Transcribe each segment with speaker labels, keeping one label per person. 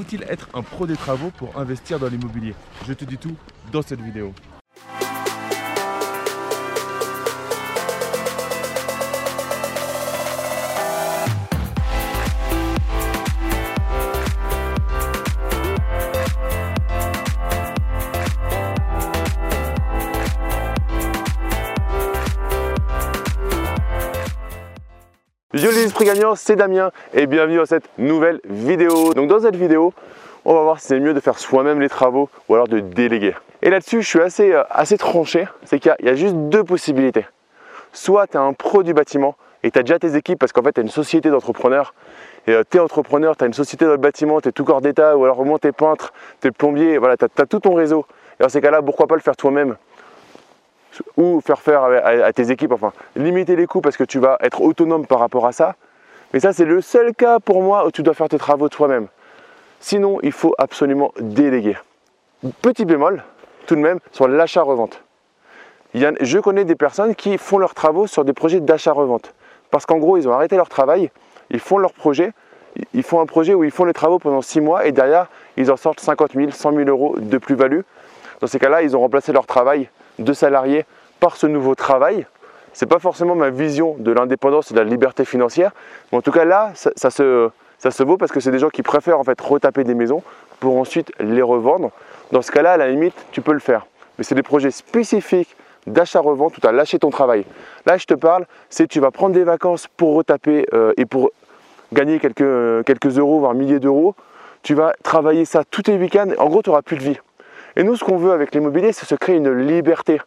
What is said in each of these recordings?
Speaker 1: faut-il être un pro des travaux pour investir dans l'immobilier? Je te dis tout dans cette vidéo.
Speaker 2: Yo les esprits gagnants, c'est Damien et bienvenue dans cette nouvelle vidéo. Donc dans cette vidéo, on va voir si c'est mieux de faire soi-même les travaux ou alors de déléguer. Et là-dessus, je suis assez, euh, assez tranché, c'est qu'il y, a juste deux possibilités. Soit tu es un pro du bâtiment et tu as déjà tes équipes parce qu'en fait tu as une société d'entrepreneurs et euh, tu es entrepreneur, tu as une société dans le bâtiment, tu es tout corps d'état ou alors au moins tu es peintre, tu es plombier, voilà, tu as, tout ton réseau. Et dans ces cas-là, pourquoi pas le faire toi-même? Ou faire faire à, tes équipes, enfin limiter les coûts parce que tu vas être autonome par rapport à ça. Mais ça, c'est le seul cas pour moi où tu dois faire tes travaux toi-même. Sinon, il faut absolument déléguer. Petit bémol, tout de même, sur l'achat-revente. Je connais des personnes qui font leurs travaux sur des projets d'achat-revente. Parce qu'en gros, ils ont arrêté leur travail, ils font leur projet, ils font un projet où ils font les travaux pendant 6 mois et derrière, ils en sortent 50 000, 100 000 euros de plus-value. Dans ces cas-là, ils ont remplacé leur travail de salariés par ce nouveau travail. Ce n'est pas forcément ma vision de l'indépendance et de la liberté financière, mais en tout cas là, ça, se, vaut parce que c'est des gens qui préfèrent en fait retaper des maisons pour ensuite les revendre. Dans ce cas-là, à la limite, tu peux le faire. Mais c'est des projets spécifiques d'achat-revente où tu as lâché ton travail. Là, je te parle, c'est tu vas prendre des vacances pour retaper euh, et pour gagner quelques, quelques euros, voire milliers d'euros. Tu vas travailler ça tous les week-ends. En gros, tu n'auras plus de vie. Et nous, ce qu'on veut avec l'immobilier, c'est se créer une liberté.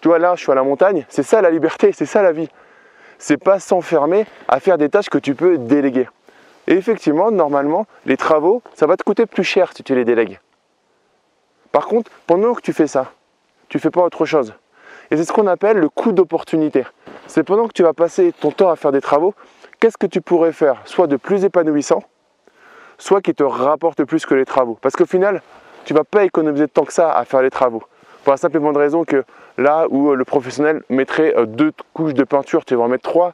Speaker 2: Tu là, je suis à la montagne, c'est ça la liberté, c'est ça la vie. C'est pas s'enfermer à faire des tâches que tu peux déléguer. Et effectivement, normalement, les travaux, ça va te coûter plus cher si tu les délègues. Par contre, pendant que tu fais ça, tu fais pas autre chose. Et c'est ce qu'on appelle le coût d'opportunité. C'est pendant que tu vas passer ton temps à faire des travaux, qu'est-ce que tu pourrais faire Soit de plus épanouissant, soit qui te rapporte plus que les travaux. Parce qu'au final, tu ne vas pas économiser temps que ça à faire les travaux. Pour la simple et bonne raison que là où euh, le professionnel mettrait euh, deux couches de peinture, tu vas en mettre trois,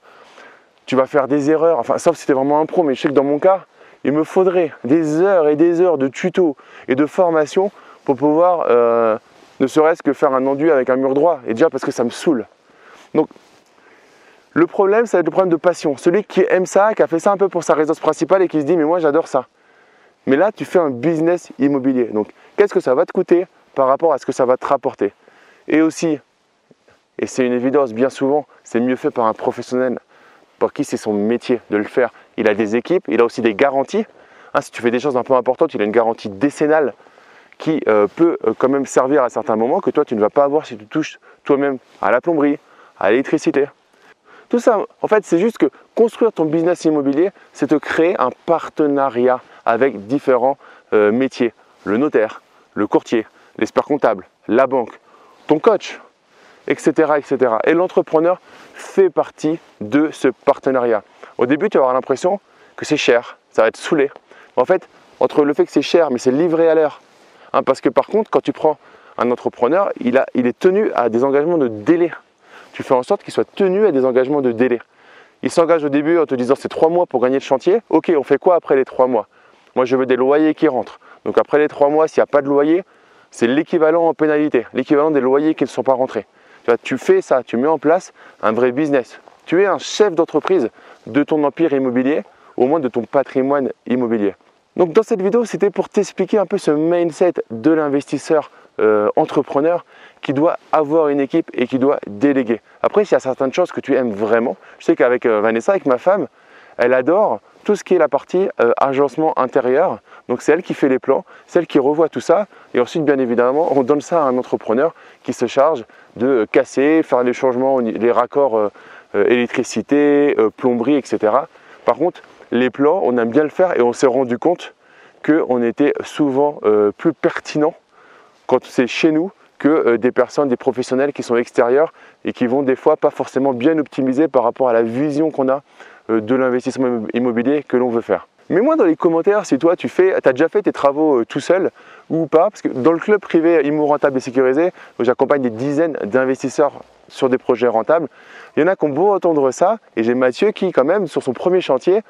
Speaker 2: tu vas faire des erreurs, enfin sauf si tu es vraiment un pro, mais je sais que dans mon cas, il me faudrait des heures et des heures de tutos et de formation pour pouvoir euh, ne serait-ce que faire un enduit avec un mur droit, et déjà parce que ça me saoule. Donc le problème, ça va être le problème de passion. Celui qui aime ça, qui a fait ça un peu pour sa résidence principale et qui se dit mais moi j'adore ça. Mais là, tu fais un business immobilier. Donc qu'est-ce que ça va te coûter par rapport à ce que ça va te rapporter? Et aussi, et c'est une évidence, bien souvent, c'est mieux fait par un professionnel pour qui c'est son métier de le faire. Il a des équipes, il a aussi des garanties. Hein, si tu fais des choses un peu importantes, il a une garantie décennale qui euh, peut euh, quand même servir à certains moments que toi tu ne vas pas avoir si tu touches toi-même à la plomberie, à l'électricité. Tout ça, en fait, c'est juste que construire ton business immobilier, c'est te créer un partenariat avec différents euh, métiers. Le notaire, le courtier, l'expert comptable, la banque, ton coach, etc. etc. Et l'entrepreneur fait partie de ce partenariat. Au début, tu vas avoir l'impression que c'est cher, ça va être saoulé. En fait, entre le fait que c'est cher, mais c'est livré à l'heure. Hein, parce que par contre, quand tu prends un entrepreneur, il, il est tenu à des engagements de délai. Tu fais en sorte qu'il soit tenu à des engagements de délai. Il s'engage au début en te disant c'est trois mois pour gagner le chantier. Ok, on fait quoi après les trois mois? Moi, je veux des loyers qui rentrent. Donc après les trois mois, s'il n'y a pas de loyer, c'est l'équivalent en pénalité, l'équivalent des loyers qui ne sont pas rentrés. Tu, fais ça, tu mets en place un vrai business. Tu es un chef d'entreprise de ton empire immobilier, au moins de ton patrimoine immobilier. Donc dans cette vidéo, c'était pour t'expliquer un peu ce mindset de l'investisseur euh, entrepreneur qui doit avoir une équipe et qui doit déléguer. Après, s'il y a certaines choses que tu aimes vraiment, je sais qu'avec euh, Vanessa, avec ma femme, elle adore tout ce qui est la partie euh, agencement intérieur. Donc c'est elle qui fait les plans, c'est elle qui revoit tout ça. Et ensuite, bien évidemment, on donne ça à un entrepreneur qui se charge de casser, faire les changements, les raccords euh, euh, électricité, plomberie, etc. Par contre, les plans, on aime bien le faire et on s'est rendu compte qu'on était souvent plus pertinent quand c'est chez nous que des personnes, des professionnels qui sont extérieurs et qui vont des fois pas forcément bien optimiser par rapport à la vision qu'on a euh, de l'investissement immobilier que l'on veut faire. Mets-moi dans les commentaires si toi tu fais, as déjà fait tes travaux euh, tout seul ou pas, parce que dans le club privé Immo Rentable et Sécurisé, j'accompagne des dizaines d'investisseurs sur des projets rentables. Il y en a qui ont beau entendre ça, et j'ai Mathieu qui quand même sur son premier chantier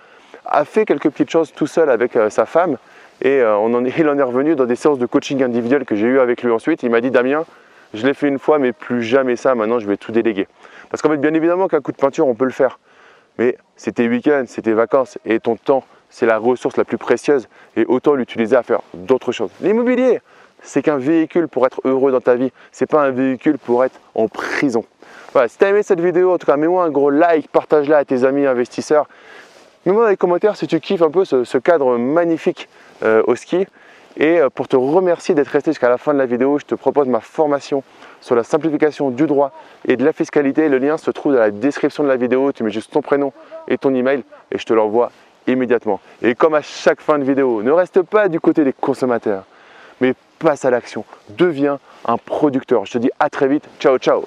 Speaker 2: a fait quelques petites choses tout seul avec euh, sa femme, Et euh, on en est, il en est revenu dans des séances de coaching individuel que j'ai eu avec lui ensuite. Il m'a dit Damien, je l'ai fait une fois, mais plus jamais ça. Maintenant, je vais tout déléguer. Parce qu'en fait, bien évidemment qu'un coup de peinture, on peut le faire. Mais week-ends, c'est tes vacances et ton temps, c'est la ressource la plus précieuse. Et autant l'utiliser à faire d'autres choses. L'immobilier, c'est qu'un véhicule pour être heureux dans ta vie. C'est pas un véhicule pour être en prison. Voilà, si tu as aimé cette vidéo, en tout cas, mets-moi un gros like, partage-la à tes amis investisseurs. Mets-moi dans les commentaires si tu kiffes un peu ce, cadre magnifique euh, au ski. Et euh, pour te remercier d'être resté jusqu'à la fin de la vidéo, je te propose ma formation sur la simplification du droit et de la fiscalité. Le lien se trouve dans la description de la vidéo. Tu mets juste ton prénom et ton email et je te l'envoie immédiatement. Et comme à chaque fin de vidéo, ne reste pas du côté des consommateurs, mais passe à l'action. Deviens un producteur. Je te dis à très vite. Ciao, ciao